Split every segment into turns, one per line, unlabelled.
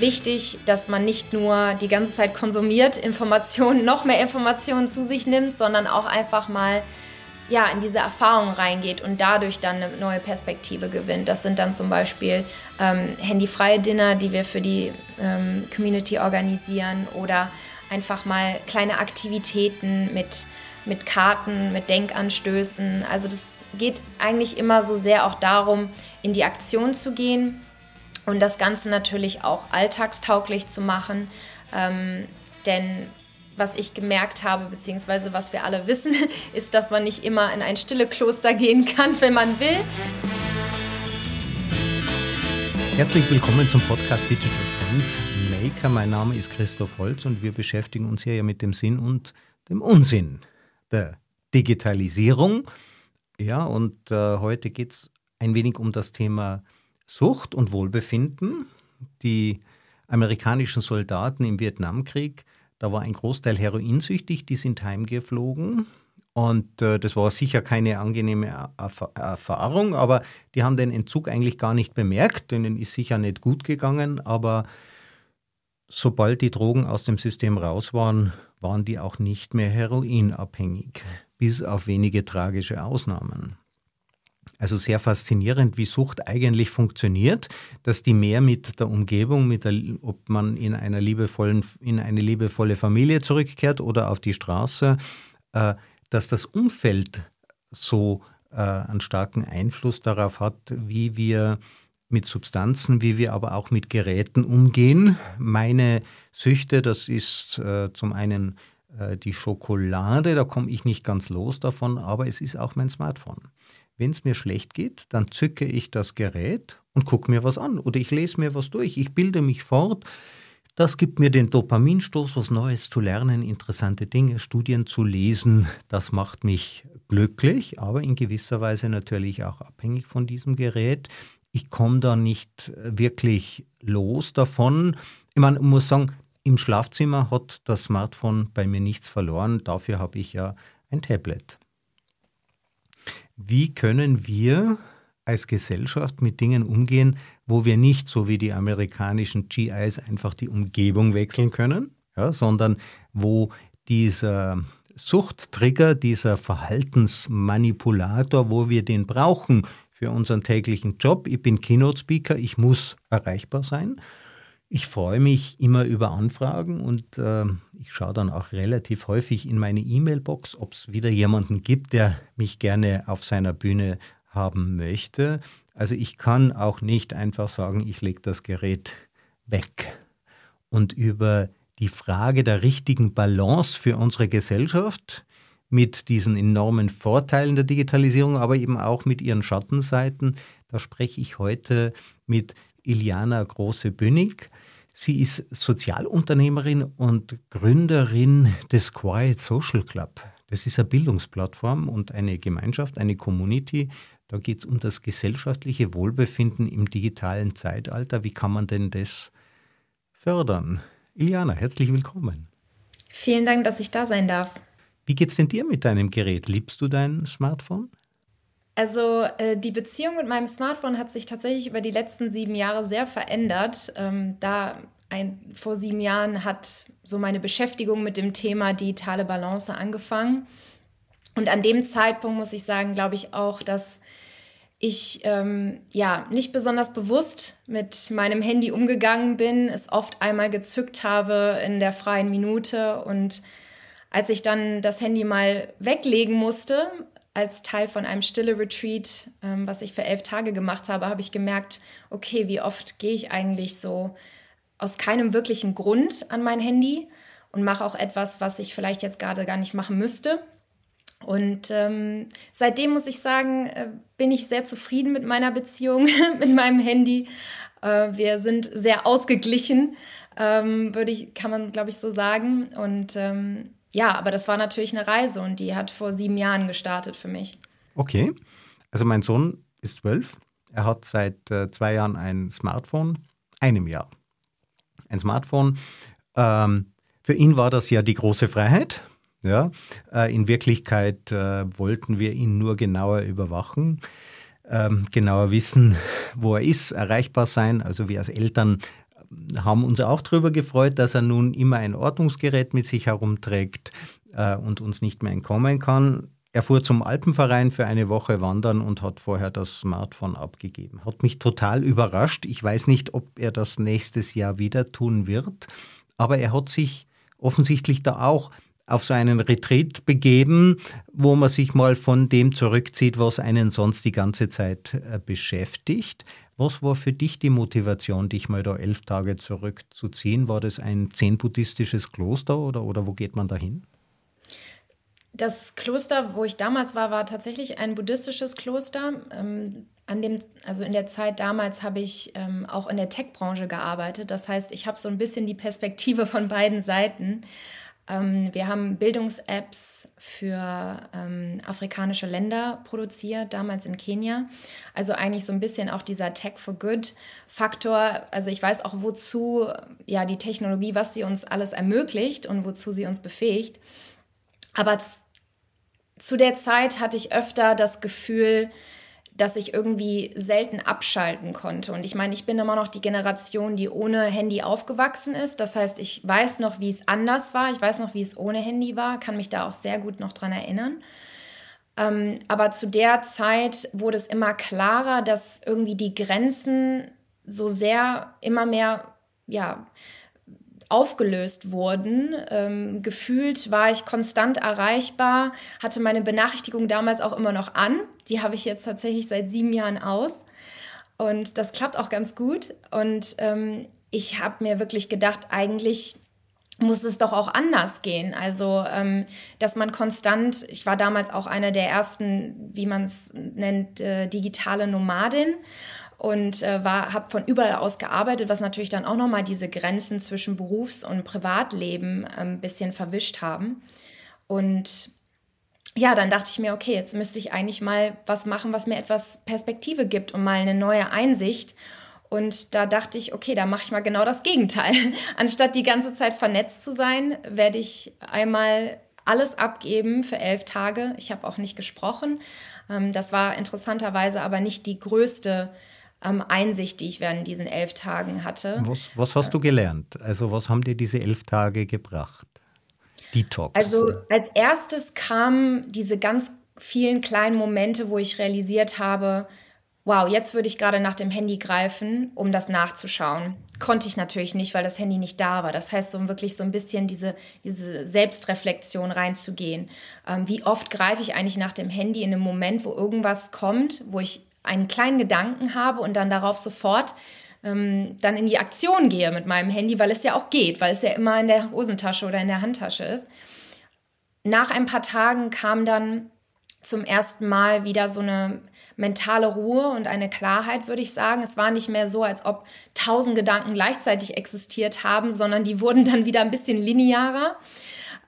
wichtig, dass man nicht nur die ganze Zeit konsumiert, Informationen, noch mehr Informationen zu sich nimmt, sondern auch einfach mal ja, in diese Erfahrung reingeht und dadurch dann eine neue Perspektive gewinnt. Das sind dann zum Beispiel ähm, handyfreie Dinner, die wir für die ähm, Community organisieren oder einfach mal kleine Aktivitäten mit, mit Karten, mit Denkanstößen. Also das geht eigentlich immer so sehr auch darum, in die Aktion zu gehen und das Ganze natürlich auch alltagstauglich zu machen. Ähm, denn was ich gemerkt habe, beziehungsweise was wir alle wissen, ist, dass man nicht immer in ein stille Kloster gehen kann, wenn man will.
Herzlich willkommen zum Podcast Digital Sense Maker. Mein Name ist Christoph Holz und wir beschäftigen uns hier ja mit dem Sinn und dem Unsinn der Digitalisierung. Ja, und äh, heute geht es ein wenig um das Thema Sucht und Wohlbefinden. Die amerikanischen Soldaten im Vietnamkrieg da war ein Großteil heroinsüchtig, die sind heimgeflogen. Und äh, das war sicher keine angenehme Erfahrung, aber die haben den Entzug eigentlich gar nicht bemerkt. Denen ist sicher nicht gut gegangen, aber sobald die Drogen aus dem System raus waren, waren die auch nicht mehr heroinabhängig, bis auf wenige tragische Ausnahmen. Also sehr faszinierend, wie Sucht eigentlich funktioniert, dass die mehr mit der Umgebung, mit der, ob man in einer liebevollen, in eine liebevolle Familie zurückkehrt oder auf die Straße, äh, dass das Umfeld so äh, einen starken Einfluss darauf hat, wie wir mit Substanzen, wie wir aber auch mit Geräten umgehen. Meine Süchte, das ist äh, zum einen äh, die Schokolade, da komme ich nicht ganz los davon, aber es ist auch mein Smartphone. Wenn es mir schlecht geht, dann zücke ich das Gerät und gucke mir was an oder ich lese mir was durch. Ich bilde mich fort. Das gibt mir den Dopaminstoß, was Neues zu lernen, interessante Dinge, Studien zu lesen. Das macht mich glücklich, aber in gewisser Weise natürlich auch abhängig von diesem Gerät. Ich komme da nicht wirklich los davon. Ich meine, ich muss sagen, im Schlafzimmer hat das Smartphone bei mir nichts verloren. Dafür habe ich ja ein Tablet. Wie können wir als Gesellschaft mit Dingen umgehen, wo wir nicht so wie die amerikanischen GIs einfach die Umgebung wechseln können, ja, sondern wo dieser Suchttrigger, dieser Verhaltensmanipulator, wo wir den brauchen für unseren täglichen Job. Ich bin Keynote-Speaker, ich muss erreichbar sein. Ich freue mich immer über Anfragen und äh, ich schaue dann auch relativ häufig in meine E-Mail-Box, ob es wieder jemanden gibt, der mich gerne auf seiner Bühne haben möchte. Also ich kann auch nicht einfach sagen, ich lege das Gerät weg. Und über die Frage der richtigen Balance für unsere Gesellschaft mit diesen enormen Vorteilen der Digitalisierung, aber eben auch mit ihren Schattenseiten, da spreche ich heute mit Iliana Große-Bünnig. Sie ist Sozialunternehmerin und Gründerin des Quiet Social Club. Das ist eine Bildungsplattform und eine Gemeinschaft, eine Community. Da geht es um das gesellschaftliche Wohlbefinden im digitalen Zeitalter. Wie kann man denn das fördern? Iliana, herzlich willkommen.
Vielen Dank, dass ich da sein darf.
Wie geht es denn dir mit deinem Gerät? Liebst du dein Smartphone?
Also äh, die Beziehung mit meinem Smartphone hat sich tatsächlich über die letzten sieben Jahre sehr verändert. Ähm, da ein, vor sieben Jahren hat so meine Beschäftigung mit dem Thema digitale Balance angefangen. Und an dem Zeitpunkt muss ich sagen, glaube ich auch, dass ich ähm, ja nicht besonders bewusst mit meinem Handy umgegangen bin, es oft einmal gezückt habe in der freien Minute und als ich dann das Handy mal weglegen musste, als Teil von einem Stille-Retreat, ähm, was ich für elf Tage gemacht habe, habe ich gemerkt, okay, wie oft gehe ich eigentlich so aus keinem wirklichen Grund an mein Handy und mache auch etwas, was ich vielleicht jetzt gerade gar nicht machen müsste. Und ähm, seitdem muss ich sagen, äh, bin ich sehr zufrieden mit meiner Beziehung, mit meinem Handy. Äh, wir sind sehr ausgeglichen, ähm, würde ich, kann man, glaube ich, so sagen. Und ähm, ja, aber das war natürlich eine Reise und die hat vor sieben Jahren gestartet für mich.
Okay, also mein Sohn ist zwölf. Er hat seit äh, zwei Jahren ein Smartphone, einem Jahr. Ein Smartphone. Ähm, für ihn war das ja die große Freiheit. Ja, äh, in Wirklichkeit äh, wollten wir ihn nur genauer überwachen, ähm, genauer wissen, wo er ist, erreichbar sein. Also wir als Eltern haben uns auch darüber gefreut, dass er nun immer ein Ortungsgerät mit sich herumträgt äh, und uns nicht mehr entkommen kann. Er fuhr zum Alpenverein für eine Woche wandern und hat vorher das Smartphone abgegeben. Hat mich total überrascht. Ich weiß nicht, ob er das nächstes Jahr wieder tun wird, aber er hat sich offensichtlich da auch auf so einen Retreat begeben, wo man sich mal von dem zurückzieht, was einen sonst die ganze Zeit äh, beschäftigt. Was war für dich die Motivation, dich mal da elf Tage zurückzuziehen? War das ein zen-buddhistisches Kloster oder, oder wo geht man da hin?
Das Kloster, wo ich damals war, war tatsächlich ein buddhistisches Kloster. Ähm, an dem, also in der Zeit damals habe ich ähm, auch in der Tech-Branche gearbeitet. Das heißt, ich habe so ein bisschen die Perspektive von beiden Seiten. Ähm, wir haben Bildungs-Apps für ähm, afrikanische Länder produziert, damals in Kenia. Also eigentlich so ein bisschen auch dieser Tech for Good Faktor. Also ich weiß auch, wozu ja die Technologie, was sie uns alles ermöglicht und wozu sie uns befähigt. Aber zu der Zeit hatte ich öfter das Gefühl, dass ich irgendwie selten abschalten konnte. Und ich meine, ich bin immer noch die Generation, die ohne Handy aufgewachsen ist. Das heißt, ich weiß noch, wie es anders war. Ich weiß noch, wie es ohne Handy war, kann mich da auch sehr gut noch dran erinnern. Ähm, aber zu der Zeit wurde es immer klarer, dass irgendwie die Grenzen so sehr immer mehr, ja, aufgelöst wurden. Ähm, gefühlt war ich konstant erreichbar, hatte meine Benachrichtigung damals auch immer noch an. Die habe ich jetzt tatsächlich seit sieben Jahren aus. Und das klappt auch ganz gut. Und ähm, ich habe mir wirklich gedacht, eigentlich muss es doch auch anders gehen. Also, ähm, dass man konstant, ich war damals auch eine der ersten, wie man es nennt, äh, digitale Nomadin und äh, habe von überall aus gearbeitet, was natürlich dann auch nochmal diese Grenzen zwischen Berufs- und Privatleben äh, ein bisschen verwischt haben. Und ja, dann dachte ich mir, okay, jetzt müsste ich eigentlich mal was machen, was mir etwas Perspektive gibt und mal eine neue Einsicht. Und da dachte ich, okay, da mache ich mal genau das Gegenteil. Anstatt die ganze Zeit vernetzt zu sein, werde ich einmal alles abgeben für elf Tage. Ich habe auch nicht gesprochen. Ähm, das war interessanterweise aber nicht die größte ähm, Einsicht, die ich während diesen elf Tagen hatte.
Was, was hast du gelernt? Also was haben dir diese elf Tage gebracht?
Detox. Also als erstes kamen diese ganz vielen kleinen Momente, wo ich realisiert habe, wow, jetzt würde ich gerade nach dem Handy greifen, um das nachzuschauen. Konnte ich natürlich nicht, weil das Handy nicht da war. Das heißt, um wirklich so ein bisschen diese, diese Selbstreflexion reinzugehen. Ähm, wie oft greife ich eigentlich nach dem Handy in einem Moment, wo irgendwas kommt, wo ich einen kleinen Gedanken habe und dann darauf sofort ähm, dann in die Aktion gehe mit meinem Handy, weil es ja auch geht, weil es ja immer in der Hosentasche oder in der Handtasche ist. Nach ein paar Tagen kam dann zum ersten Mal wieder so eine mentale Ruhe und eine Klarheit, würde ich sagen. Es war nicht mehr so, als ob tausend Gedanken gleichzeitig existiert haben, sondern die wurden dann wieder ein bisschen linearer.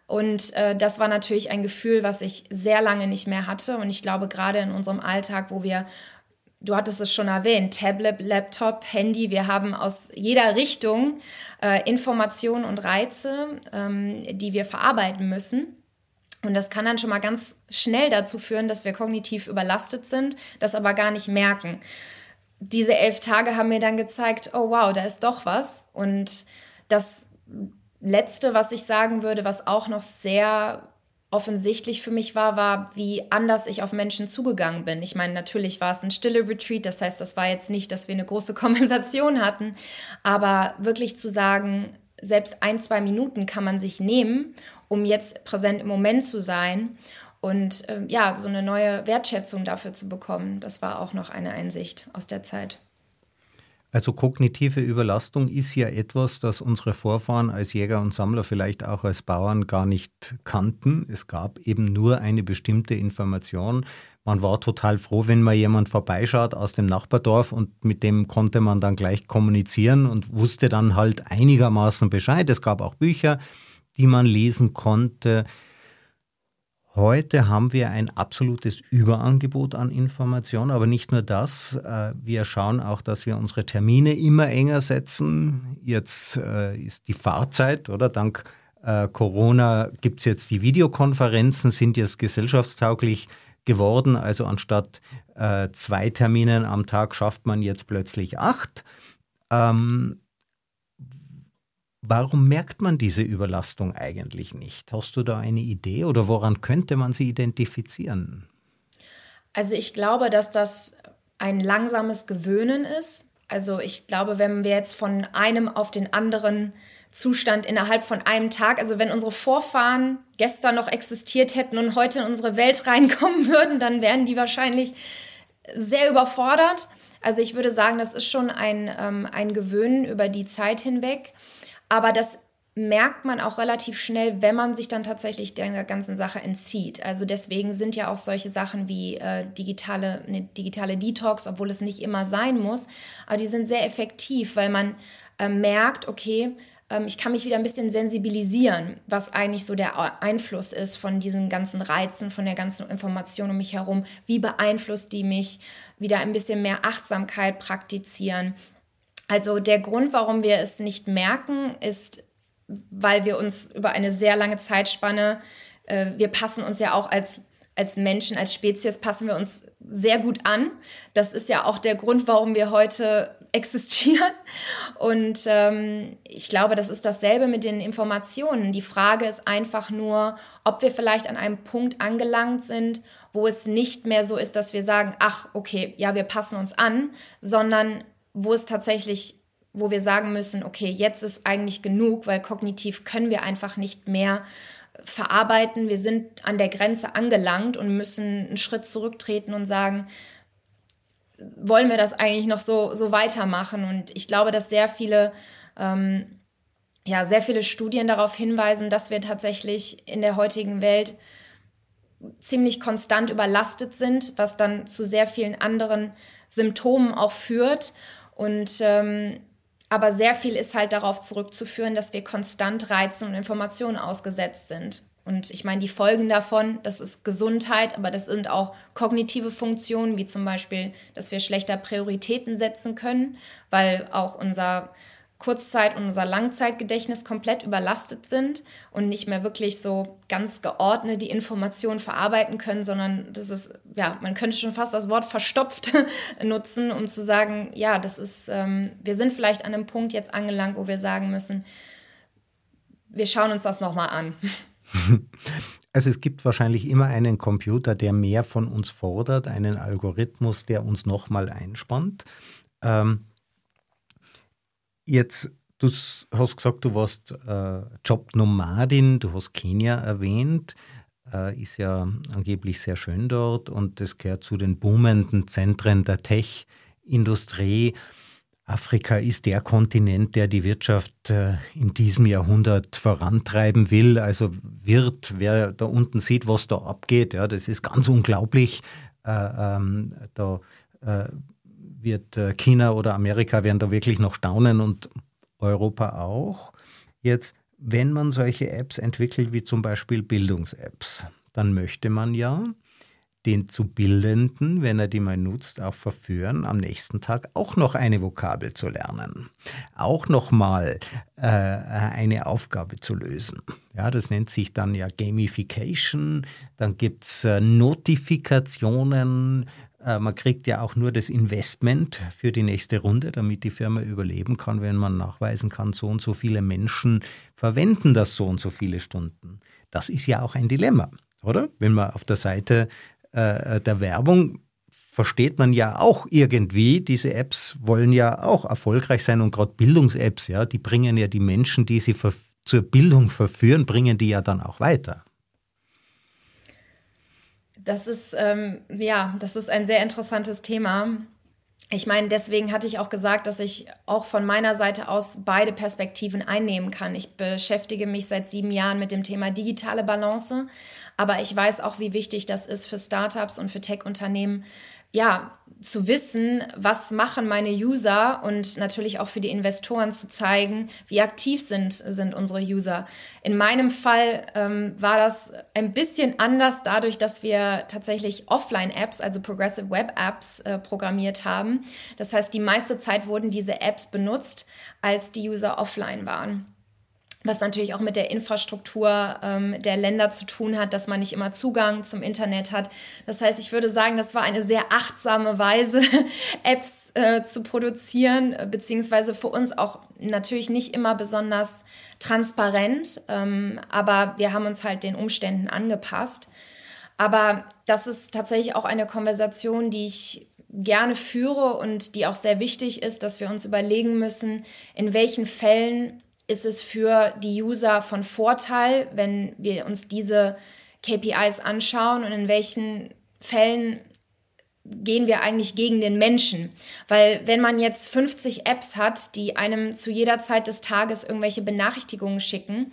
Und äh, das war natürlich ein Gefühl, was ich sehr lange nicht mehr hatte. Und ich glaube, gerade in unserem Alltag, wo wir du hattest es schon erwähnt, Tablet, Laptop, Handy, wir haben aus jeder Richtung äh, Informationen und Reize, ähm, die wir verarbeiten müssen. Und das kann dann schon mal ganz schnell dazu führen, dass wir kognitiv überlastet sind, das aber gar nicht merken. Diese elf Tage haben mir dann gezeigt, oh wow, da ist doch was. Und das Letzte, was ich sagen würde, was auch noch sehr offensichtlich für mich war, war, wie anders ich auf Menschen zugegangen bin. Ich meine, natürlich war es ein stille Retreat, das heißt, das war jetzt nicht, dass wir eine große Konversation hatten, aber wirklich zu sagen, selbst ein, zwei Minuten kann man sich nehmen, um jetzt präsent im Moment zu sein und äh, ja, so eine neue Wertschätzung dafür zu bekommen. Das war auch noch eine Einsicht aus der Zeit.
Also kognitive Überlastung ist ja etwas, das unsere Vorfahren als Jäger und Sammler, vielleicht auch als Bauern gar nicht kannten. Es gab eben nur eine bestimmte Information. Man war total froh, wenn mal jemand vorbeischaut aus dem Nachbardorf und mit dem konnte man dann gleich kommunizieren und wusste dann halt einigermaßen Bescheid. Es gab auch Bücher, die man lesen konnte. Heute haben wir ein absolutes Überangebot an Informationen, aber nicht nur das. Äh, wir schauen auch, dass wir unsere Termine immer enger setzen. Jetzt äh, ist die Fahrzeit, oder? Dank äh, Corona gibt es jetzt die Videokonferenzen, sind jetzt gesellschaftstauglich geworden. Also anstatt zwei Terminen am Tag schafft man jetzt plötzlich acht. Ähm, Warum merkt man diese Überlastung eigentlich nicht? Hast du da eine Idee oder woran könnte man sie identifizieren?
Also ich glaube, dass das ein langsames Gewöhnen ist. Also ich glaube, wenn wir jetzt von einem auf den anderen Zustand innerhalb von einem Tag, also wenn unsere Vorfahren gestern noch existiert hätten und heute in unsere Welt reinkommen würden, dann wären die wahrscheinlich sehr überfordert. Also ich würde sagen, das ist schon ein, ähm, ein Gewöhnen über die Zeit hinweg. Aber das merkt man auch relativ schnell, wenn man sich dann tatsächlich der ganzen Sache entzieht. Also deswegen sind ja auch solche Sachen wie äh, digitale, eine digitale Detox, obwohl es nicht immer sein muss, aber die sind sehr effektiv, weil man äh, merkt, okay, ähm, ich kann mich wieder ein bisschen sensibilisieren, was eigentlich so der Einfluss ist von diesen ganzen Reizen, von der ganzen Information um mich herum. Wie beeinflusst die mich? Wieder ein bisschen mehr Achtsamkeit praktizieren. Also der Grund, warum wir es nicht merken, ist weil wir uns über eine sehr lange Zeitspanne, äh, wir passen uns ja auch als, als Menschen, als Spezies, passen wir uns sehr gut an. Das ist ja auch der Grund, warum wir heute existieren. Und ähm, ich glaube, das ist dasselbe mit den Informationen. Die Frage ist einfach nur, ob wir vielleicht an einem Punkt angelangt sind, wo es nicht mehr so ist, dass wir sagen, ach, okay, ja, wir passen uns an, sondern wo es tatsächlich wo wir sagen müssen, okay, jetzt ist eigentlich genug, weil kognitiv können wir einfach nicht mehr verarbeiten. Wir sind an der Grenze angelangt und müssen einen Schritt zurücktreten und sagen, wollen wir das eigentlich noch so, so weitermachen? Und ich glaube, dass sehr viele, ähm, ja, sehr viele Studien darauf hinweisen, dass wir tatsächlich in der heutigen Welt ziemlich konstant überlastet sind, was dann zu sehr vielen anderen Symptomen auch führt. Und ähm, aber sehr viel ist halt darauf zurückzuführen, dass wir konstant Reizen und Informationen ausgesetzt sind. Und ich meine, die Folgen davon, das ist Gesundheit, aber das sind auch kognitive Funktionen, wie zum Beispiel, dass wir schlechter Prioritäten setzen können, weil auch unser Kurzzeit- und unser Langzeitgedächtnis komplett überlastet sind und nicht mehr wirklich so ganz geordnet die Informationen verarbeiten können, sondern das ist, ja, man könnte schon fast das Wort verstopft nutzen, um zu sagen, ja, das ist, ähm, wir sind vielleicht an einem Punkt jetzt angelangt, wo wir sagen müssen, wir schauen uns das nochmal an.
Also es gibt wahrscheinlich immer einen Computer, der mehr von uns fordert, einen Algorithmus, der uns nochmal einspannt. Ähm, Jetzt, du hast gesagt, du warst äh, Jobnomadin, du hast Kenia erwähnt, äh, ist ja angeblich sehr schön dort und das gehört zu den boomenden Zentren der Tech-Industrie. Afrika ist der Kontinent, der die Wirtschaft äh, in diesem Jahrhundert vorantreiben will. Also wird, wer da unten sieht, was da abgeht, ja, das ist ganz unglaublich. Äh, ähm, da äh, wird äh, China oder Amerika werden da wirklich noch staunen und Europa auch. Jetzt, wenn man solche Apps entwickelt, wie zum Beispiel Bildungs-Apps, dann möchte man ja den zu Bildenden, wenn er die mal nutzt, auch verführen, am nächsten Tag auch noch eine Vokabel zu lernen, auch nochmal äh, eine Aufgabe zu lösen. Ja, das nennt sich dann ja Gamification. Dann gibt es äh, Notifikationen, man kriegt ja auch nur das Investment für die nächste Runde, damit die Firma überleben kann, wenn man nachweisen kann, so und so viele Menschen verwenden das so und so viele Stunden. Das ist ja auch ein Dilemma, oder? Wenn man auf der Seite äh, der Werbung versteht man ja auch irgendwie, diese Apps wollen ja auch erfolgreich sein und gerade Bildungs-Apps, ja, die bringen ja die Menschen, die sie zur Bildung verführen, bringen die ja dann auch weiter.
Das ist, ähm, ja, das ist ein sehr interessantes Thema. Ich meine, deswegen hatte ich auch gesagt, dass ich auch von meiner Seite aus beide Perspektiven einnehmen kann. Ich beschäftige mich seit sieben Jahren mit dem Thema digitale Balance, aber ich weiß auch, wie wichtig das ist für Startups und für Tech-Unternehmen, ja, zu wissen, was machen meine User und natürlich auch für die Investoren zu zeigen, wie aktiv sind, sind unsere User. In meinem Fall ähm, war das ein bisschen anders dadurch, dass wir tatsächlich Offline-Apps, also Progressive Web-Apps äh, programmiert haben. Das heißt, die meiste Zeit wurden diese Apps benutzt, als die User offline waren. Was natürlich auch mit der Infrastruktur ähm, der Länder zu tun hat, dass man nicht immer Zugang zum Internet hat. Das heißt, ich würde sagen, das war eine sehr achtsame Weise, Apps äh, zu produzieren, beziehungsweise für uns auch natürlich nicht immer besonders transparent, ähm, aber wir haben uns halt den Umständen angepasst. Aber das ist tatsächlich auch eine Konversation, die ich gerne führe und die auch sehr wichtig ist, dass wir uns überlegen müssen, in welchen Fällen ist es für die User von Vorteil, wenn wir uns diese KPIs anschauen und in welchen Fällen gehen wir eigentlich gegen den Menschen. Weil wenn man jetzt 50 Apps hat, die einem zu jeder Zeit des Tages irgendwelche Benachrichtigungen schicken,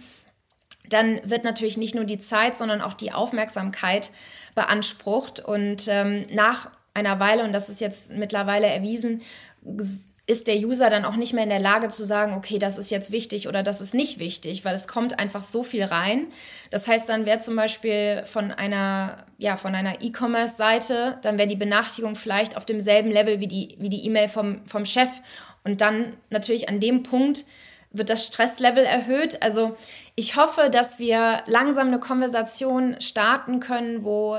dann wird natürlich nicht nur die Zeit, sondern auch die Aufmerksamkeit beansprucht. Und ähm, nach einer Weile, und das ist jetzt mittlerweile erwiesen, ist der User dann auch nicht mehr in der Lage zu sagen, okay, das ist jetzt wichtig oder das ist nicht wichtig, weil es kommt einfach so viel rein. Das heißt, dann wäre zum Beispiel von einer, ja, einer E-Commerce-Seite, dann wäre die Benachrichtigung vielleicht auf demselben Level wie die wie die E-Mail vom, vom Chef. Und dann natürlich an dem Punkt wird das Stresslevel erhöht. Also ich hoffe, dass wir langsam eine Konversation starten können, wo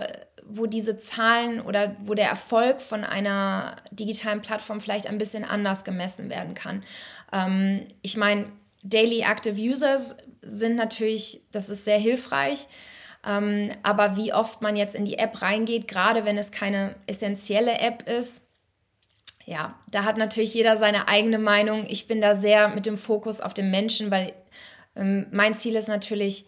wo diese Zahlen oder wo der Erfolg von einer digitalen Plattform vielleicht ein bisschen anders gemessen werden kann. Ähm, ich meine, Daily Active Users sind natürlich, das ist sehr hilfreich. Ähm, aber wie oft man jetzt in die App reingeht, gerade wenn es keine essentielle App ist, ja, da hat natürlich jeder seine eigene Meinung. Ich bin da sehr mit dem Fokus auf den Menschen, weil ähm, mein Ziel ist natürlich,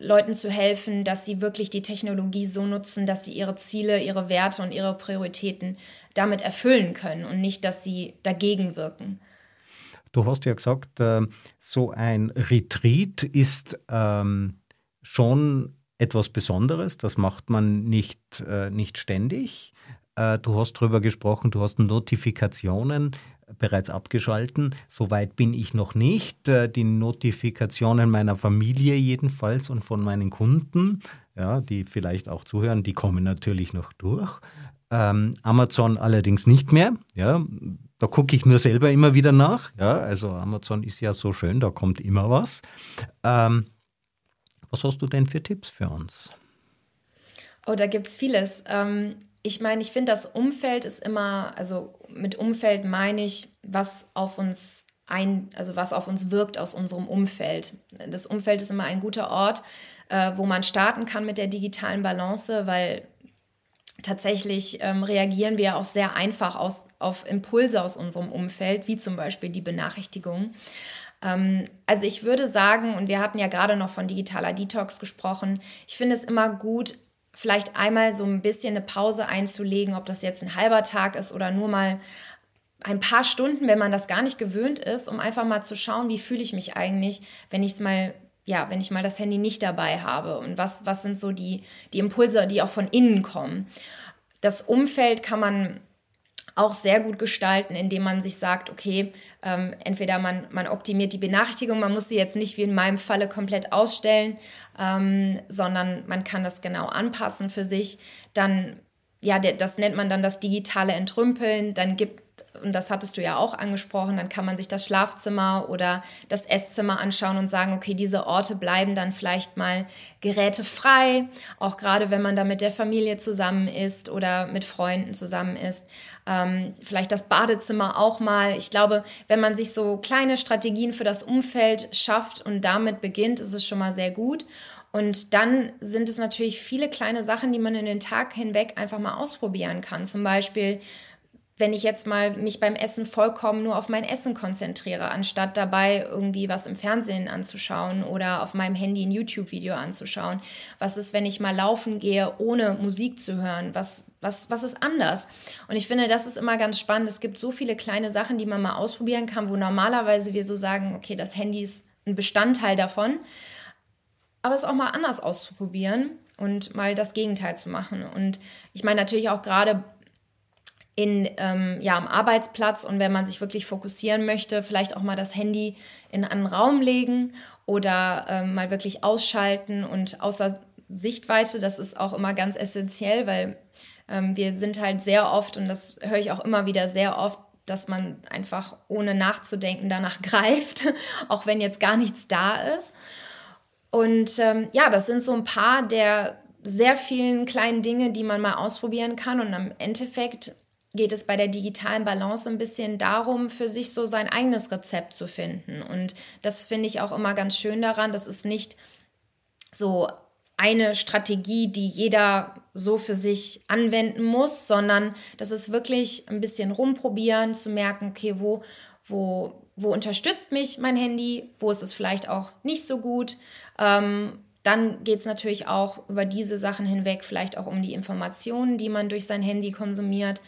Leuten zu helfen, dass sie wirklich die Technologie so nutzen, dass sie ihre Ziele, ihre Werte und ihre Prioritäten damit erfüllen können und nicht, dass sie dagegen wirken.
Du hast ja gesagt, äh, so ein Retreat ist ähm, schon etwas Besonderes. Das macht man nicht, äh, nicht ständig. Äh, du hast darüber gesprochen, du hast Notifikationen bereits abgeschalten. Soweit bin ich noch nicht. Äh, die Notifikationen meiner Familie jedenfalls und von meinen Kunden, ja, die vielleicht auch zuhören, die kommen natürlich noch durch. Ähm, Amazon allerdings nicht mehr. Ja, da gucke ich nur selber immer wieder nach. Ja, also Amazon ist ja so schön, da kommt immer was. Ähm, was hast du denn für Tipps für uns?
Oh, da gibt es vieles. Ähm, ich meine, ich finde, das Umfeld ist immer, also mit Umfeld meine ich, was auf uns ein, also was auf uns wirkt aus unserem Umfeld. Das Umfeld ist immer ein guter Ort, äh, wo man starten kann mit der digitalen Balance, weil tatsächlich ähm, reagieren wir auch sehr einfach aus, auf Impulse aus unserem Umfeld, wie zum Beispiel die Benachrichtigung. Ähm, also ich würde sagen, und wir hatten ja gerade noch von digitaler Detox gesprochen, ich finde es immer gut, vielleicht einmal so ein bisschen eine Pause einzulegen, ob das jetzt ein halber Tag ist oder nur mal ein paar Stunden, wenn man das gar nicht gewöhnt ist, um einfach mal zu schauen, wie fühle ich mich eigentlich, wenn ich es mal ja, wenn ich mal das Handy nicht dabei habe und was, was sind so die, die Impulse, die auch von innen kommen. Das Umfeld kann man auch sehr gut gestalten, indem man sich sagt, okay, ähm, entweder man, man optimiert die Benachrichtigung, man muss sie jetzt nicht wie in meinem Falle komplett ausstellen, ähm, sondern man kann das genau anpassen für sich. Dann, ja, das nennt man dann das digitale Entrümpeln. Dann gibt und das hattest du ja auch angesprochen, dann kann man sich das Schlafzimmer oder das Esszimmer anschauen und sagen, okay, diese Orte bleiben dann vielleicht mal gerätefrei, auch gerade wenn man da mit der Familie zusammen ist oder mit Freunden zusammen ist. Ähm, vielleicht das Badezimmer auch mal. Ich glaube, wenn man sich so kleine Strategien für das Umfeld schafft und damit beginnt, ist es schon mal sehr gut. Und dann sind es natürlich viele kleine Sachen, die man in den Tag hinweg einfach mal ausprobieren kann. Zum Beispiel wenn ich jetzt mal mich beim Essen vollkommen nur auf mein Essen konzentriere, anstatt dabei irgendwie was im Fernsehen anzuschauen oder auf meinem Handy ein YouTube-Video anzuschauen? Was ist, wenn ich mal laufen gehe, ohne Musik zu hören? Was, was, was ist anders? Und ich finde, das ist immer ganz spannend. Es gibt so viele kleine Sachen, die man mal ausprobieren kann, wo normalerweise wir so sagen, okay, das Handy ist ein Bestandteil davon. Aber es auch mal anders auszuprobieren und mal das Gegenteil zu machen. Und ich meine natürlich auch gerade in, ähm, ja, am Arbeitsplatz und wenn man sich wirklich fokussieren möchte, vielleicht auch mal das Handy in einen Raum legen oder ähm, mal wirklich ausschalten und außer Sichtweite, das ist auch immer ganz essentiell, weil ähm, wir sind halt sehr oft, und das höre ich auch immer wieder sehr oft, dass man einfach ohne nachzudenken danach greift, auch wenn jetzt gar nichts da ist. Und ähm, ja, das sind so ein paar der sehr vielen kleinen Dinge, die man mal ausprobieren kann. Und am Endeffekt geht es bei der digitalen Balance ein bisschen darum, für sich so sein eigenes Rezept zu finden. Und das finde ich auch immer ganz schön daran, dass es nicht so eine Strategie, die jeder so für sich anwenden muss, sondern das ist wirklich ein bisschen rumprobieren, zu merken, okay, wo, wo, wo unterstützt mich mein Handy, wo ist es vielleicht auch nicht so gut. Ähm, dann geht es natürlich auch über diese Sachen hinweg, vielleicht auch um die Informationen, die man durch sein Handy konsumiert.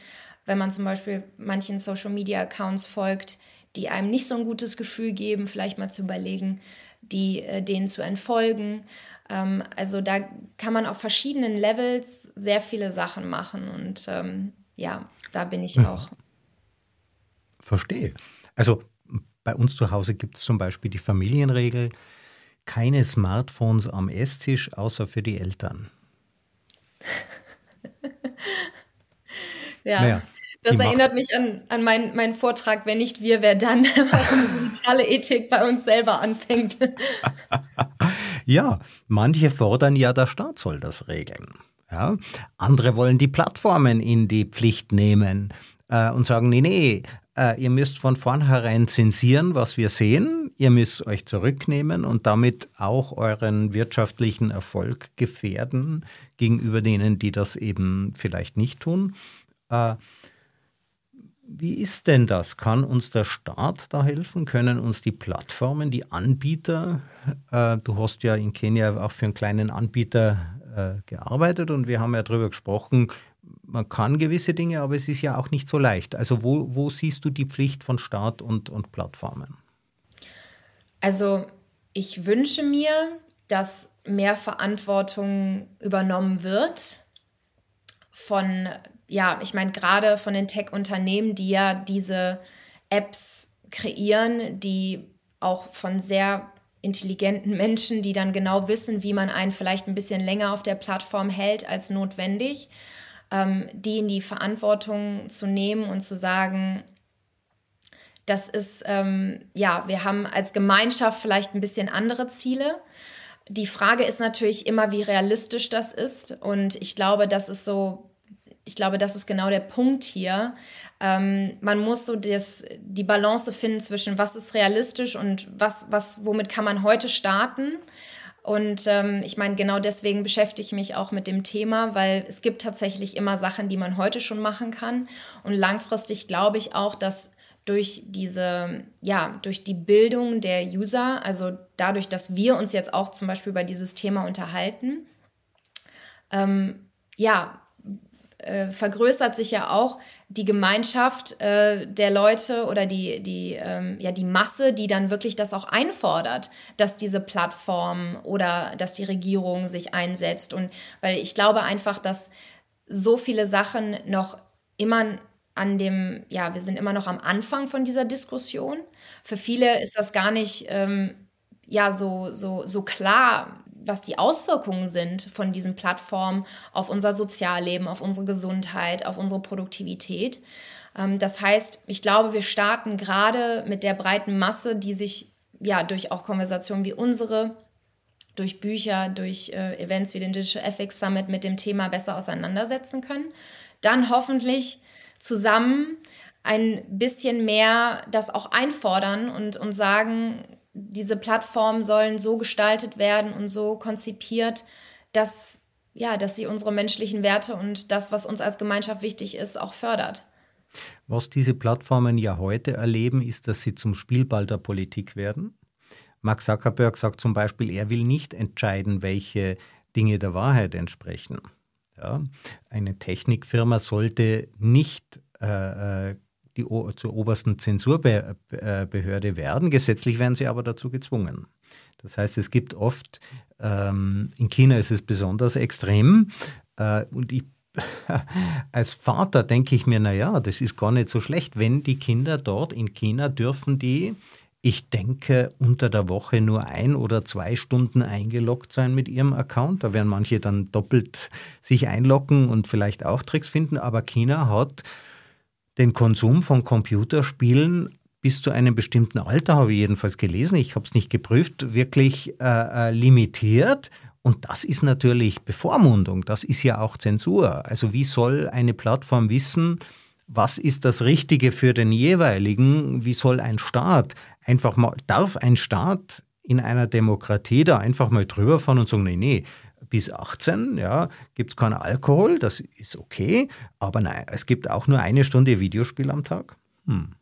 Wenn man zum Beispiel manchen Social-Media-Accounts folgt, die einem nicht so ein gutes Gefühl geben, vielleicht mal zu überlegen, die, äh, denen zu entfolgen. Ähm, also da kann man auf verschiedenen Levels sehr viele Sachen machen und ähm, ja, da bin ich hm. auch.
Verstehe. Also bei uns zu Hause gibt es zum Beispiel die Familienregel, keine Smartphones am Esstisch, außer für die Eltern.
ja. Naja, das erinnert mich an, an meinen, meinen Vortrag, wenn nicht wir, wer dann, warum soziale Ethik bei uns selber anfängt.
ja, manche fordern ja, der Staat soll das regeln. Ja? Andere wollen die Plattformen in die Pflicht nehmen äh, und sagen, nee, nee, äh, ihr müsst von vornherein zensieren, was wir sehen. Ihr müsst euch zurücknehmen und damit auch euren wirtschaftlichen Erfolg gefährden gegenüber denen, die das eben vielleicht nicht tun. Äh, wie ist denn das? Kann uns der Staat da helfen? Können uns die Plattformen, die Anbieter, äh, du hast ja in Kenia auch für einen kleinen Anbieter äh, gearbeitet und wir haben ja darüber gesprochen, man kann gewisse Dinge, aber es ist ja auch nicht so leicht. Also wo, wo siehst du die Pflicht von Staat und, und Plattformen?
Also ich wünsche mir, dass mehr Verantwortung übernommen wird von ja, ich meine, gerade von den Tech-Unternehmen, die ja diese Apps kreieren, die auch von sehr intelligenten Menschen, die dann genau wissen, wie man einen vielleicht ein bisschen länger auf der Plattform hält als notwendig, ähm, die in die Verantwortung zu nehmen und zu sagen, das ist, ähm, ja, wir haben als Gemeinschaft vielleicht ein bisschen andere Ziele. Die Frage ist natürlich immer, wie realistisch das ist. Und ich glaube, das ist so ich glaube, das ist genau der Punkt hier. Ähm, man muss so das, die Balance finden zwischen was ist realistisch und was, was, womit kann man heute starten. Und ähm, ich meine, genau deswegen beschäftige ich mich auch mit dem Thema, weil es gibt tatsächlich immer Sachen, die man heute schon machen kann. Und langfristig glaube ich auch, dass durch diese, ja, durch die Bildung der User, also dadurch, dass wir uns jetzt auch zum Beispiel über dieses Thema unterhalten, ähm, ja, äh, vergrößert sich ja auch die Gemeinschaft äh, der Leute oder die, die, ähm, ja, die Masse, die dann wirklich das auch einfordert, dass diese Plattform oder dass die Regierung sich einsetzt. Und weil ich glaube einfach, dass so viele Sachen noch immer an dem, ja, wir sind immer noch am Anfang von dieser Diskussion. Für viele ist das gar nicht ähm, ja so, so, so klar, was die Auswirkungen sind von diesen Plattformen auf unser Sozialleben, auf unsere Gesundheit, auf unsere Produktivität. Ähm, das heißt, ich glaube, wir starten gerade mit der breiten Masse, die sich ja durch auch Konversationen wie unsere, durch Bücher, durch äh, Events wie den Digital Ethics Summit mit dem Thema besser auseinandersetzen können. Dann hoffentlich zusammen ein bisschen mehr das auch einfordern und, und sagen, diese Plattformen sollen so gestaltet werden und so konzipiert, dass, ja, dass sie unsere menschlichen Werte und das, was uns als Gemeinschaft wichtig ist, auch fördert.
Was diese Plattformen ja heute erleben, ist, dass sie zum Spielball der Politik werden. Mark Zuckerberg sagt zum Beispiel, er will nicht entscheiden, welche Dinge der Wahrheit entsprechen. Ja, eine Technikfirma sollte nicht äh, äh die, zur obersten Zensurbehörde werden. Gesetzlich werden sie aber dazu gezwungen. Das heißt, es gibt oft, ähm, in China ist es besonders extrem, äh, und ich als Vater denke ich mir, naja, das ist gar nicht so schlecht, wenn die Kinder dort in China dürfen die, ich denke, unter der Woche nur ein oder zwei Stunden eingeloggt sein mit ihrem Account. Da werden manche dann doppelt sich einloggen und vielleicht auch Tricks finden, aber China hat den Konsum von Computerspielen bis zu einem bestimmten Alter, habe ich jedenfalls gelesen, ich habe es nicht geprüft, wirklich äh, äh, limitiert. Und das ist natürlich Bevormundung, das ist ja auch Zensur. Also wie soll eine Plattform wissen, was ist das Richtige für den jeweiligen? Wie soll ein Staat einfach mal, darf ein Staat in einer Demokratie da einfach mal drüber fahren und sagen, nee, nee, bis 18, ja, gibt es keinen Alkohol, das ist okay, aber nein, es gibt auch nur eine Stunde Videospiel am Tag. Hm.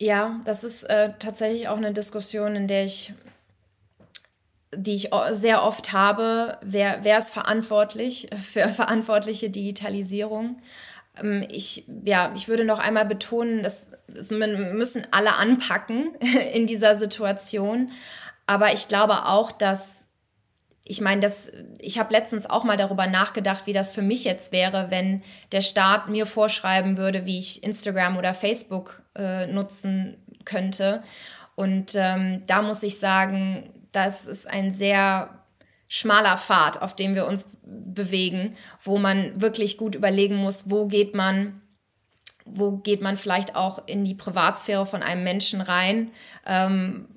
Ja, das ist äh, tatsächlich auch eine Diskussion, in der ich, die ich sehr oft habe, wer, wer ist verantwortlich für verantwortliche Digitalisierung? Ähm, ich, ja, ich würde noch einmal betonen, dass es müssen alle anpacken in dieser Situation. Aber ich glaube auch, dass ich meine, das, ich habe letztens auch mal darüber nachgedacht, wie das für mich jetzt wäre, wenn der Staat mir vorschreiben würde, wie ich Instagram oder Facebook äh, nutzen könnte. Und ähm, da muss ich sagen, das ist ein sehr schmaler Pfad, auf dem wir uns bewegen, wo man wirklich gut überlegen muss, wo geht man, wo geht man vielleicht auch in die Privatsphäre von einem Menschen rein. Ähm,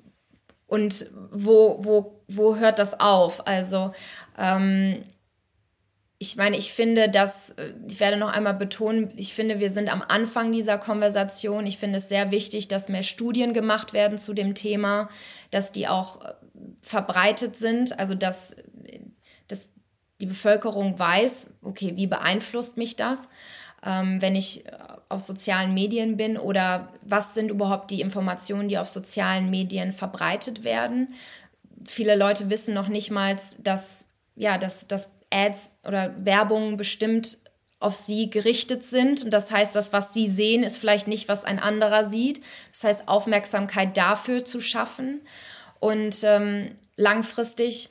und wo, wo, wo hört das auf? Also ähm, ich meine, ich finde, dass, ich werde noch einmal betonen, ich finde, wir sind am Anfang dieser Konversation. Ich finde es sehr wichtig, dass mehr Studien gemacht werden zu dem Thema, dass die auch äh, verbreitet sind, also dass, dass die Bevölkerung weiß, okay, wie beeinflusst mich das? ähm, wenn ich äh, auf sozialen Medien bin oder was sind überhaupt die Informationen, die auf sozialen Medien verbreitet werden. Viele Leute wissen noch nicht mal, dass, ja, dass, dass Ads oder Werbung bestimmt auf sie gerichtet sind. Und das heißt, das, was sie sehen, ist vielleicht nicht, was ein anderer sieht. Das heißt, Aufmerksamkeit dafür zu schaffen und ähm, langfristig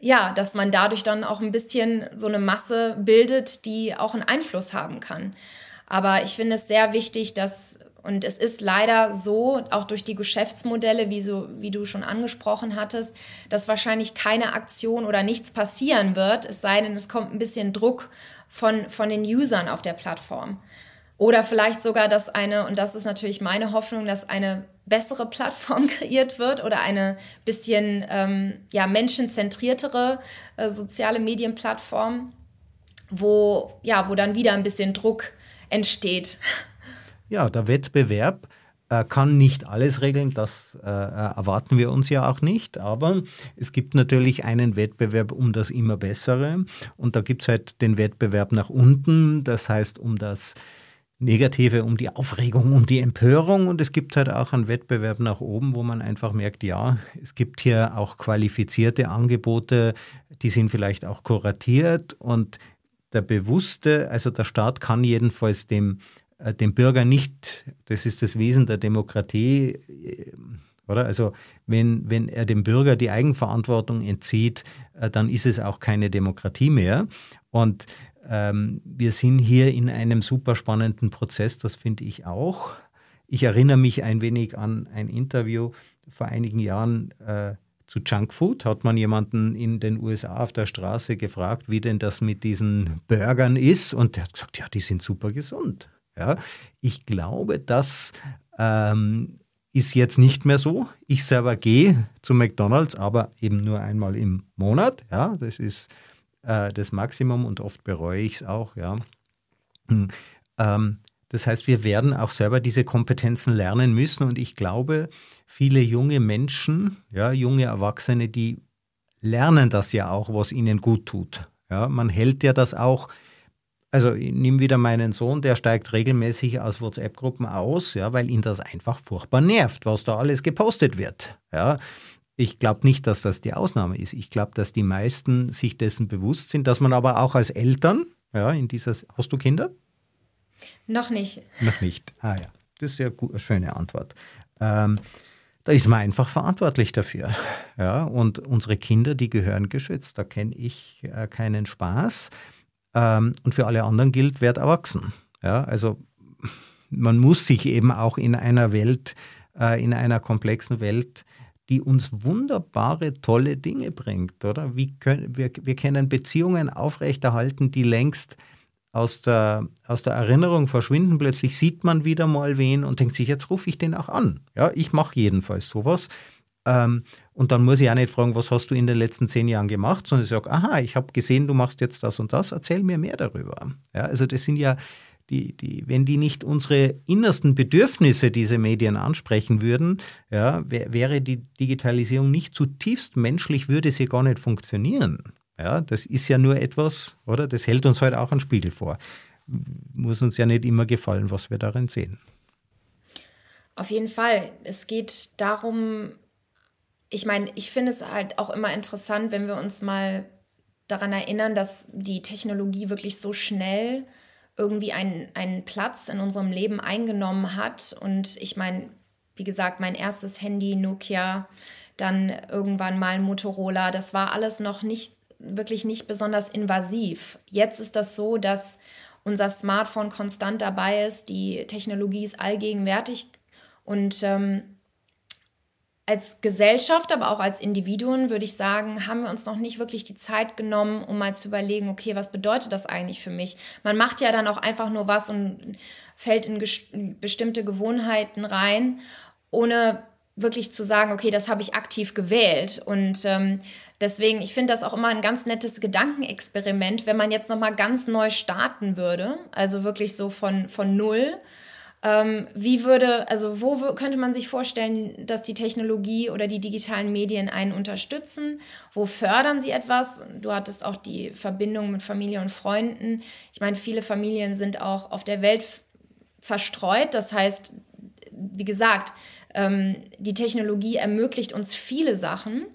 ja, dass man dadurch dann auch ein bisschen so eine Masse bildet, die auch einen Einfluss haben kann. Aber ich finde es sehr wichtig, dass, und es ist leider so, auch durch die Geschäftsmodelle, wie, so, wie du schon angesprochen hattest, dass wahrscheinlich keine Aktion oder nichts passieren wird, es sei denn, es kommt ein bisschen Druck von, von den Usern auf der Plattform. Oder vielleicht sogar, dass eine, und das ist natürlich meine Hoffnung, dass eine bessere Plattform kreiert wird oder eine bisschen ähm, ja, menschenzentriertere äh, soziale Medienplattform, wo, ja, wo dann wieder ein bisschen Druck entsteht.
Ja, der Wettbewerb äh, kann nicht alles regeln, das äh, erwarten wir uns ja auch nicht, aber es gibt natürlich einen Wettbewerb um das immer Bessere und da gibt es halt den Wettbewerb nach unten, das heißt um das Negative, um die Aufregung, um die Empörung und es gibt halt auch einen Wettbewerb nach oben, wo man einfach merkt, ja, es gibt hier auch qualifizierte Angebote, die sind vielleicht auch kuratiert und der bewusste, also der Staat kann jedenfalls dem, äh, dem Bürger nicht, das ist das Wesen der Demokratie, äh, oder? Also wenn, wenn er dem Bürger die Eigenverantwortung entzieht, äh, dann ist es auch keine Demokratie mehr. Und ähm, wir sind hier in einem super spannenden Prozess, das finde ich auch. Ich erinnere mich ein wenig an ein Interview vor einigen Jahren äh, zu Junkfood. Hat man jemanden in den USA auf der Straße gefragt, wie denn das mit diesen Burgern ist? Und der hat gesagt, ja, die sind super gesund. Ja, ich glaube, das ähm, ist jetzt nicht mehr so. Ich selber gehe zu McDonald's, aber eben nur einmal im Monat. Ja, das ist äh, das Maximum und oft bereue ich es auch, ja. Hm, ähm, das heißt, wir werden auch selber diese Kompetenzen lernen müssen und ich glaube, viele junge Menschen, ja, junge Erwachsene, die lernen das ja auch, was ihnen gut tut. Ja, man hält ja das auch also ich nehme wieder meinen Sohn, der steigt regelmäßig aus WhatsApp-Gruppen aus, ja, weil ihn das einfach furchtbar nervt, was da alles gepostet wird. Ja. Ich glaube nicht, dass das die Ausnahme ist. Ich glaube, dass die meisten sich dessen bewusst sind, dass man aber auch als Eltern, ja, in dieser, hast du Kinder?
Noch nicht.
Noch nicht. Ah ja, das ist ja eine schöne Antwort. Ähm, da ist man einfach verantwortlich dafür. Ja, und unsere Kinder, die gehören geschützt. Da kenne ich äh, keinen Spaß. Ähm, und für alle anderen gilt, werd erwachsen. Ja, also man muss sich eben auch in einer Welt, äh, in einer komplexen Welt die uns wunderbare, tolle Dinge bringt, oder? Können, wir, wir können Beziehungen aufrechterhalten, die längst aus der, aus der Erinnerung verschwinden. Plötzlich sieht man wieder mal wen und denkt sich, jetzt rufe ich den auch an. Ja, ich mache jedenfalls sowas. Ähm, und dann muss ich auch nicht fragen, was hast du in den letzten zehn Jahren gemacht, sondern ich sage, aha, ich habe gesehen, du machst jetzt das und das, erzähl mir mehr darüber. Ja, also das sind ja, die, die, wenn die nicht unsere innersten Bedürfnisse, diese Medien ansprechen würden, ja, wär, wäre die Digitalisierung nicht zutiefst menschlich, würde sie gar nicht funktionieren. Ja, das ist ja nur etwas, oder? Das hält uns halt auch einen Spiegel vor. Muss uns ja nicht immer gefallen, was wir darin sehen.
Auf jeden Fall. Es geht darum, ich meine, ich finde es halt auch immer interessant, wenn wir uns mal daran erinnern, dass die Technologie wirklich so schnell irgendwie einen, einen Platz in unserem Leben eingenommen hat. Und ich meine, wie gesagt, mein erstes Handy, Nokia, dann irgendwann mal Motorola, das war alles noch nicht wirklich nicht besonders invasiv. Jetzt ist das so, dass unser Smartphone konstant dabei ist, die Technologie ist allgegenwärtig und ähm, als Gesellschaft, aber auch als Individuen, würde ich sagen, haben wir uns noch nicht wirklich die Zeit genommen, um mal zu überlegen, okay, was bedeutet das eigentlich für mich? Man macht ja dann auch einfach nur was und fällt in bestimmte Gewohnheiten rein, ohne wirklich zu sagen, okay, das habe ich aktiv gewählt. Und ähm, deswegen, ich finde das auch immer ein ganz nettes Gedankenexperiment, wenn man jetzt nochmal ganz neu starten würde, also wirklich so von, von null. Ähm, wie würde, also wo könnte man sich vorstellen, dass die Technologie oder die digitalen Medien einen unterstützen? Wo fördern sie etwas? Du hattest auch die Verbindung mit Familie und Freunden. Ich meine, viele Familien sind auch auf der Welt zerstreut. Das heißt, wie gesagt, ähm, die Technologie ermöglicht uns viele Sachen.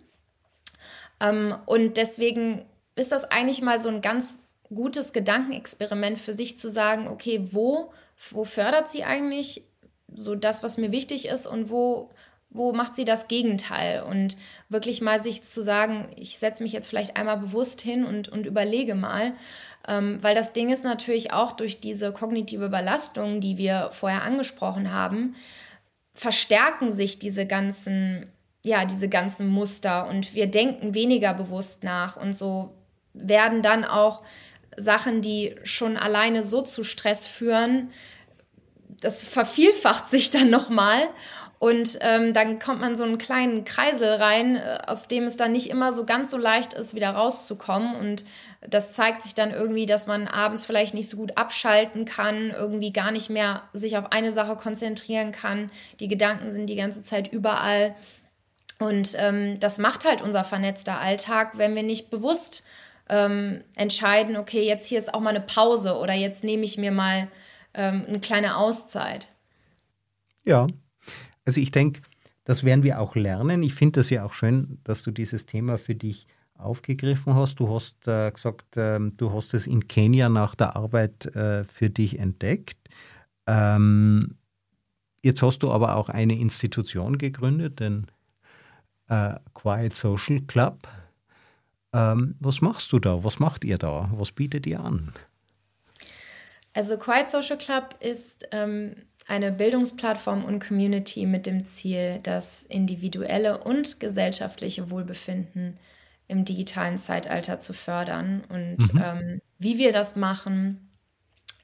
Ähm, und deswegen ist das eigentlich mal so ein ganz gutes Gedankenexperiment für sich zu sagen, okay, wo, wo fördert sie eigentlich so das, was mir wichtig ist und wo, wo macht sie das Gegenteil? Und wirklich mal sich zu sagen, ich setze mich jetzt vielleicht einmal bewusst hin und, und überlege mal, ähm, weil das Ding ist natürlich auch durch diese kognitive Belastung, die wir vorher angesprochen haben, verstärken sich diese ganzen, ja, diese ganzen Muster und wir denken weniger bewusst nach und so werden dann auch Sachen, die schon alleine so zu Stress führen, das vervielfacht sich dann nochmal und ähm, dann kommt man so einen kleinen Kreisel rein, äh, aus dem es dann nicht immer so ganz so leicht ist, wieder rauszukommen. Und das zeigt sich dann irgendwie, dass man abends vielleicht nicht so gut abschalten kann, irgendwie gar nicht mehr sich auf eine Sache konzentrieren kann. Die Gedanken sind die ganze Zeit überall. Und ähm, das macht halt unser vernetzter Alltag, wenn wir nicht bewusst ähm, entscheiden, okay, jetzt hier ist auch mal eine Pause oder jetzt nehme ich mir mal ähm, eine kleine Auszeit.
Ja, also ich denke, das werden wir auch lernen. Ich finde das ja auch schön, dass du dieses Thema für dich aufgegriffen hast. Du hast äh, gesagt, äh, du hast es in Kenia nach der Arbeit äh, für dich entdeckt. Ähm, jetzt hast du aber auch eine Institution gegründet, den äh, Quiet Social Club. Ähm, was machst du da? Was macht ihr da? Was bietet ihr an?
Also Quiet Social Club ist ähm, eine Bildungsplattform und Community mit dem Ziel, das individuelle und gesellschaftliche Wohlbefinden im digitalen Zeitalter zu fördern. Und mhm. ähm, wie wir das machen,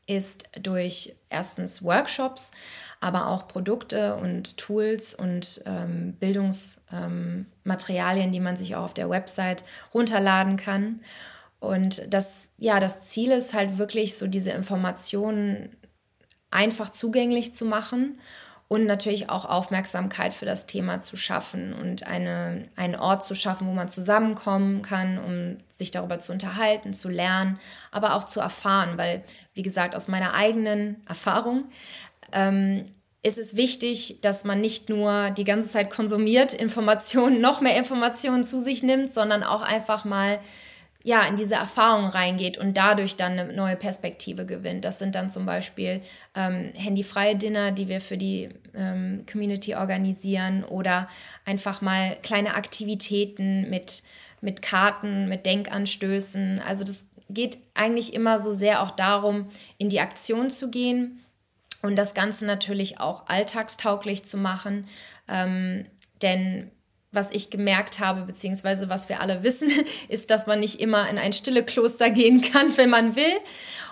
ist durch erstens Workshops, aber auch Produkte und Tools und ähm, Bildungsmaterialien, ähm, die man sich auch auf der Website runterladen kann. Und das, ja, das Ziel ist halt wirklich so diese Informationen einfach zugänglich zu machen und natürlich auch Aufmerksamkeit für das Thema zu schaffen und eine, einen Ort zu schaffen, wo man zusammenkommen kann, um sich darüber zu unterhalten, zu lernen, aber auch zu erfahren, weil, wie gesagt, aus meiner eigenen Erfahrung ähm, ist es wichtig, dass man nicht nur die ganze Zeit konsumiert, Informationen, noch mehr Informationen zu sich nimmt, sondern auch einfach mal ja, in diese Erfahrung reingeht und dadurch dann eine neue Perspektive gewinnt. Das sind dann zum Beispiel ähm, handyfreie Dinner, die wir für die ähm, Community organisieren oder einfach mal kleine Aktivitäten mit, mit Karten, mit Denkanstößen. Also das geht eigentlich immer so sehr auch darum, in die Aktion zu gehen und das Ganze natürlich auch alltagstauglich zu machen. Ähm, denn was ich gemerkt habe, beziehungsweise was wir alle wissen, ist, dass man nicht immer in ein stille Kloster gehen kann, wenn man will.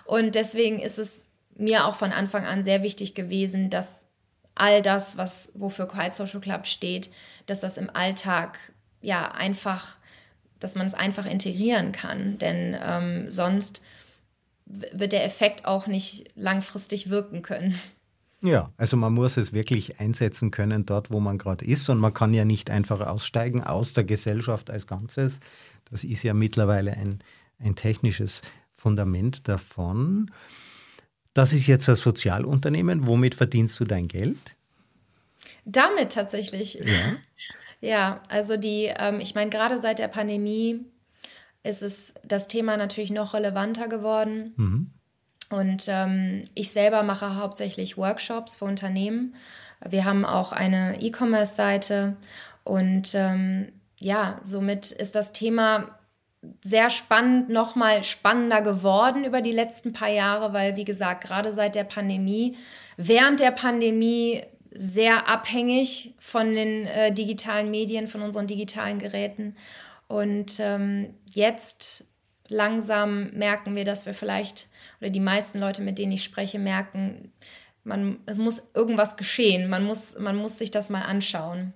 Und deswegen ist es mir auch von Anfang an sehr wichtig gewesen, dass all das, was wofür Quiet Social Club steht, dass das im Alltag ja einfach, dass man es einfach integrieren kann. Denn ähm, sonst wird der Effekt auch nicht langfristig wirken können.
Ja, also man muss es wirklich einsetzen können dort, wo man gerade ist und man kann ja nicht einfach aussteigen aus der Gesellschaft als Ganzes. Das ist ja mittlerweile ein, ein technisches Fundament davon. Das ist jetzt ein Sozialunternehmen. Womit verdienst du dein Geld?
Damit tatsächlich. Ja, ja also die, ähm, ich meine, gerade seit der Pandemie ist es das Thema natürlich noch relevanter geworden. Mhm. Und ähm, ich selber mache hauptsächlich Workshops für Unternehmen. Wir haben auch eine E-Commerce-Seite und ähm, ja, somit ist das Thema sehr spannend, nochmal spannender geworden über die letzten paar Jahre, weil, wie gesagt, gerade seit der Pandemie, während der Pandemie sehr abhängig von den äh, digitalen Medien, von unseren digitalen Geräten. Und ähm, jetzt langsam merken wir, dass wir vielleicht, oder die meisten Leute, mit denen ich spreche, merken, man, es muss irgendwas geschehen. Man muss, man muss sich das mal anschauen.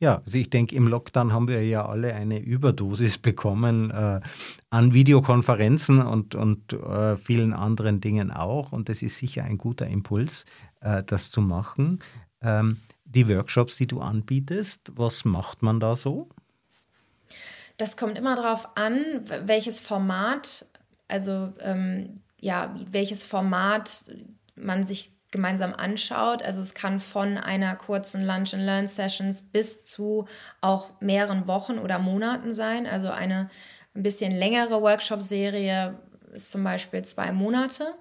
Ja, also ich denke, im Lockdown haben wir ja alle eine Überdosis bekommen äh, an Videokonferenzen und, und äh, vielen anderen Dingen auch. Und das ist sicher ein guter Impuls, äh, das zu machen. Ähm, die Workshops, die du anbietest, was macht man da so?
Das kommt immer darauf an, welches Format, also ähm, ja, welches Format man sich gemeinsam anschaut. Also es kann von einer kurzen Lunch and Learn Sessions bis zu auch mehreren Wochen oder Monaten sein. Also eine ein bisschen längere Workshop-Serie ist zum Beispiel zwei Monate.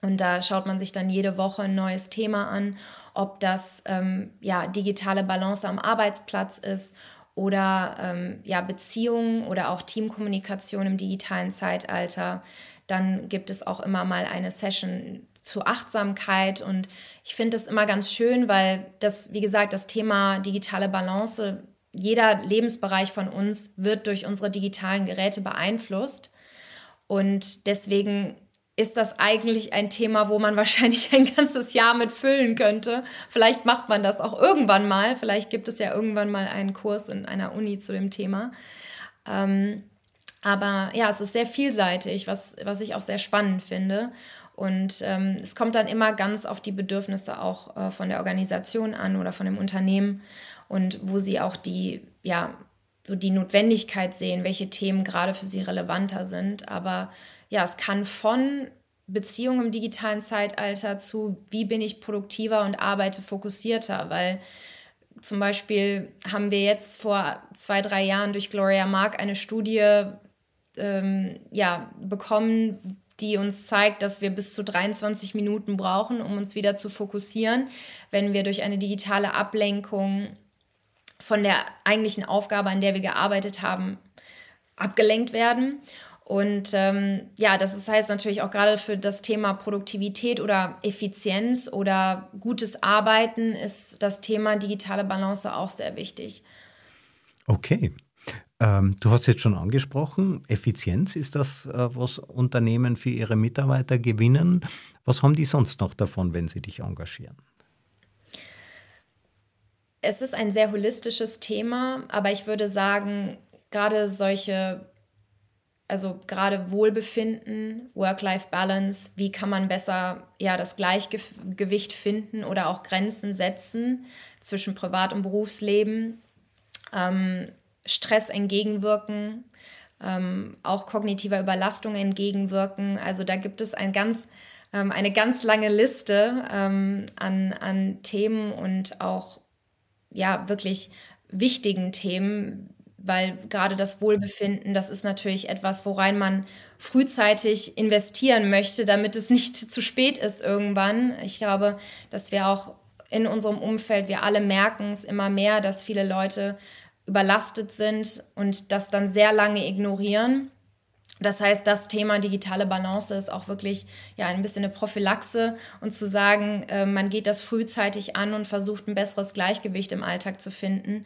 Und da schaut man sich dann jede Woche ein neues Thema an, ob das ähm, ja, digitale Balance am Arbeitsplatz ist oder ähm, ja, Beziehungen oder auch Teamkommunikation im digitalen Zeitalter. Dann gibt es auch immer mal eine Session zu Achtsamkeit und ich finde das immer ganz schön, weil das, wie gesagt, das Thema digitale Balance, jeder Lebensbereich von uns wird durch unsere digitalen Geräte beeinflusst und deswegen ist das eigentlich ein Thema, wo man wahrscheinlich ein ganzes Jahr mit füllen könnte. Vielleicht macht man das auch irgendwann mal. Vielleicht gibt es ja irgendwann mal einen Kurs in einer Uni zu dem Thema. Ähm, aber ja, es ist sehr vielseitig, was, was ich auch sehr spannend finde. Und ähm, es kommt dann immer ganz auf die Bedürfnisse auch äh, von der Organisation an oder von dem Unternehmen und wo sie auch die, ja, so die Notwendigkeit sehen, welche Themen gerade für sie relevanter sind. Aber ja, es kann von Beziehungen im digitalen Zeitalter zu, wie bin ich produktiver und arbeite fokussierter, weil zum Beispiel haben wir jetzt vor zwei, drei Jahren durch Gloria Mark eine Studie ähm, ja, bekommen, die uns zeigt, dass wir bis zu 23 Minuten brauchen, um uns wieder zu fokussieren, wenn wir durch eine digitale Ablenkung von der eigentlichen Aufgabe, an der wir gearbeitet haben, abgelenkt werden. Und ähm, ja, das heißt natürlich auch gerade für das Thema Produktivität oder Effizienz oder gutes Arbeiten ist das Thema digitale Balance auch sehr wichtig.
Okay. Ähm, du hast jetzt schon angesprochen, Effizienz ist das, äh, was Unternehmen für ihre Mitarbeiter gewinnen. Was haben die sonst noch davon, wenn sie dich engagieren?
Es ist ein sehr holistisches Thema, aber ich würde sagen, gerade solche also gerade Wohlbefinden, Work-Life-Balance, wie kann man besser ja das Gleichgewicht finden oder auch Grenzen setzen zwischen Privat- und Berufsleben, ähm, Stress entgegenwirken, ähm, auch kognitiver Überlastung entgegenwirken. Also da gibt es ein ganz, ähm, eine ganz lange Liste ähm, an, an Themen und auch ja wirklich wichtigen Themen, weil gerade das Wohlbefinden, das ist natürlich etwas, worein man frühzeitig investieren möchte, damit es nicht zu spät ist irgendwann. Ich glaube, dass wir auch in unserem Umfeld, wir alle merken es immer mehr, dass viele Leute überlastet sind und das dann sehr lange ignorieren. Das heißt, das Thema digitale Balance ist auch wirklich ja ein bisschen eine Prophylaxe und zu sagen, äh, man geht das frühzeitig an und versucht ein besseres Gleichgewicht im Alltag zu finden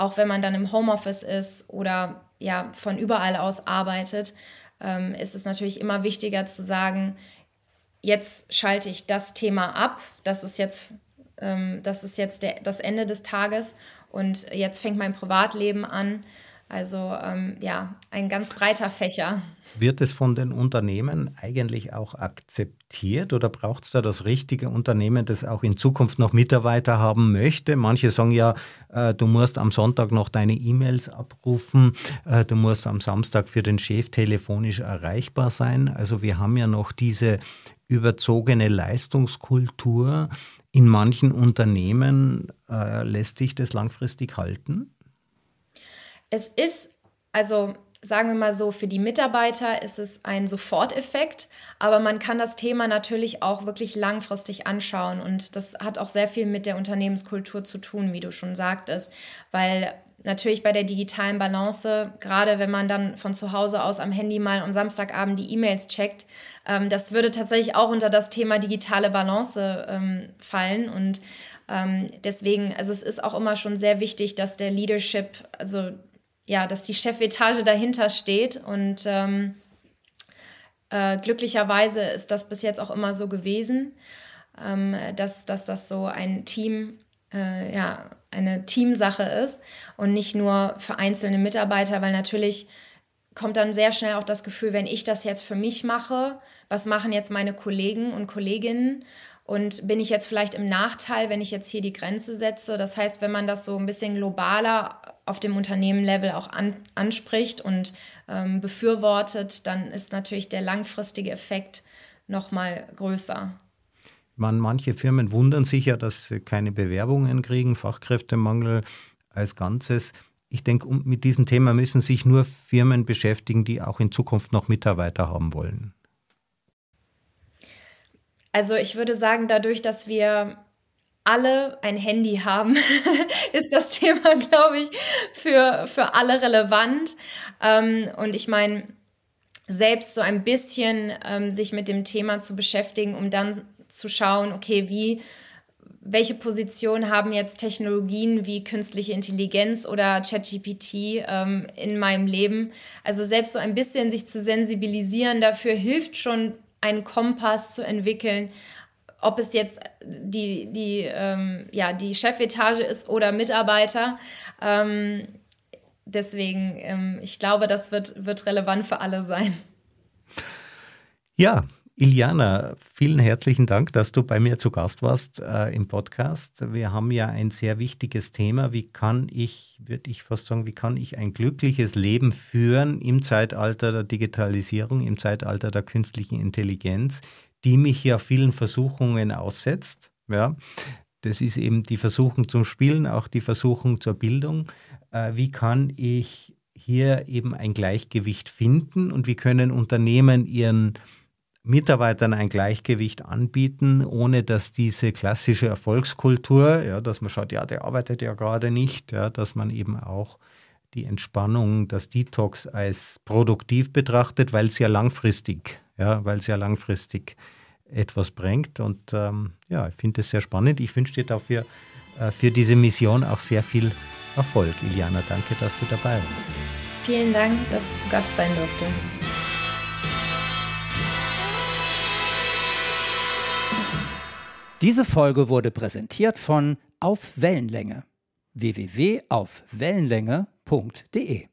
auch wenn man dann im Homeoffice ist oder ja von überall aus arbeitet, ähm, ist es natürlich immer wichtiger zu sagen, jetzt schalte ich das Thema ab, das ist jetzt, ähm, das, ist jetzt der, das Ende des Tages und jetzt fängt mein Privatleben an. Also ähm, ja, ein ganz breiter Fächer.
Wird es von den Unternehmen eigentlich auch akzeptiert oder braucht es da das richtige Unternehmen, das auch in Zukunft noch Mitarbeiter haben möchte? Manche sagen ja, äh, du musst am Sonntag noch deine E-Mails abrufen, äh, du musst am Samstag für den Chef telefonisch erreichbar sein. Also wir haben ja noch diese überzogene Leistungskultur. In manchen Unternehmen äh, lässt sich das langfristig halten?
Es ist, also sagen wir mal so, für die Mitarbeiter ist es ein Soforteffekt, aber man kann das Thema natürlich auch wirklich langfristig anschauen und das hat auch sehr viel mit der Unternehmenskultur zu tun, wie du schon sagtest, weil natürlich bei der digitalen Balance, gerade wenn man dann von zu Hause aus am Handy mal am Samstagabend die E-Mails checkt, ähm, das würde tatsächlich auch unter das Thema digitale Balance ähm, fallen und ähm, deswegen, also es ist auch immer schon sehr wichtig, dass der Leadership, also ja, dass die Chefetage dahinter steht und ähm, äh, glücklicherweise ist das bis jetzt auch immer so gewesen, ähm, dass, dass das so ein Team, äh, ja, eine Teamsache ist und nicht nur für einzelne Mitarbeiter, weil natürlich kommt dann sehr schnell auch das Gefühl, wenn ich das jetzt für mich mache, was machen jetzt meine Kollegen und Kolleginnen? Und bin ich jetzt vielleicht im Nachteil, wenn ich jetzt hier die Grenze setze? Das heißt, wenn man das so ein bisschen globaler auf dem Unternehmenlevel auch an, anspricht und ähm, befürwortet, dann ist natürlich der langfristige Effekt noch mal größer.
Man, manche Firmen wundern sich ja, dass sie keine Bewerbungen kriegen, Fachkräftemangel als Ganzes. Ich denke, mit diesem Thema müssen sich nur Firmen beschäftigen, die auch in Zukunft noch Mitarbeiter haben wollen.
Also ich würde sagen, dadurch, dass wir alle ein Handy haben, ist das Thema, glaube ich, für, für alle relevant. Ähm, und ich meine, selbst so ein bisschen ähm, sich mit dem Thema zu beschäftigen, um dann zu schauen, okay, wie, welche Position haben jetzt Technologien wie künstliche Intelligenz oder ChatGPT ähm, in meinem Leben? Also selbst so ein bisschen sich zu sensibilisieren dafür hilft schon, einen Kompass zu entwickeln, ob es jetzt die, die, ähm, ja, die Chefetage ist oder Mitarbeiter. Ähm, deswegen, ähm, ich glaube, das wird, wird relevant für alle sein.
Ja, Iliana, vielen herzlichen Dank, dass du bei mir zu Gast warst äh, im Podcast. Wir haben ja ein sehr wichtiges Thema. Wie kann ich, würde ich fast sagen, wie kann ich ein glückliches Leben führen im Zeitalter der Digitalisierung, im Zeitalter der künstlichen Intelligenz? Die mich ja vielen Versuchungen aussetzt. Ja, das ist eben die Versuchung zum Spielen, auch die Versuchung zur Bildung. Äh, wie kann ich hier eben ein Gleichgewicht finden und wie können Unternehmen ihren Mitarbeitern ein Gleichgewicht anbieten, ohne dass diese klassische Erfolgskultur, ja, dass man schaut, ja, der arbeitet ja gerade nicht, ja, dass man eben auch die Entspannung, das Detox als produktiv betrachtet, weil es ja langfristig ja, weil es ja langfristig etwas bringt. Und ähm, ja, ich finde es sehr spannend. Ich wünsche dir dafür äh, für diese Mission auch sehr viel Erfolg. Iliana, danke, dass du dabei warst.
Vielen Dank, dass ich zu Gast sein durfte.
Diese Folge wurde präsentiert von Auf Wellenlänge www.aufwellenlänge.de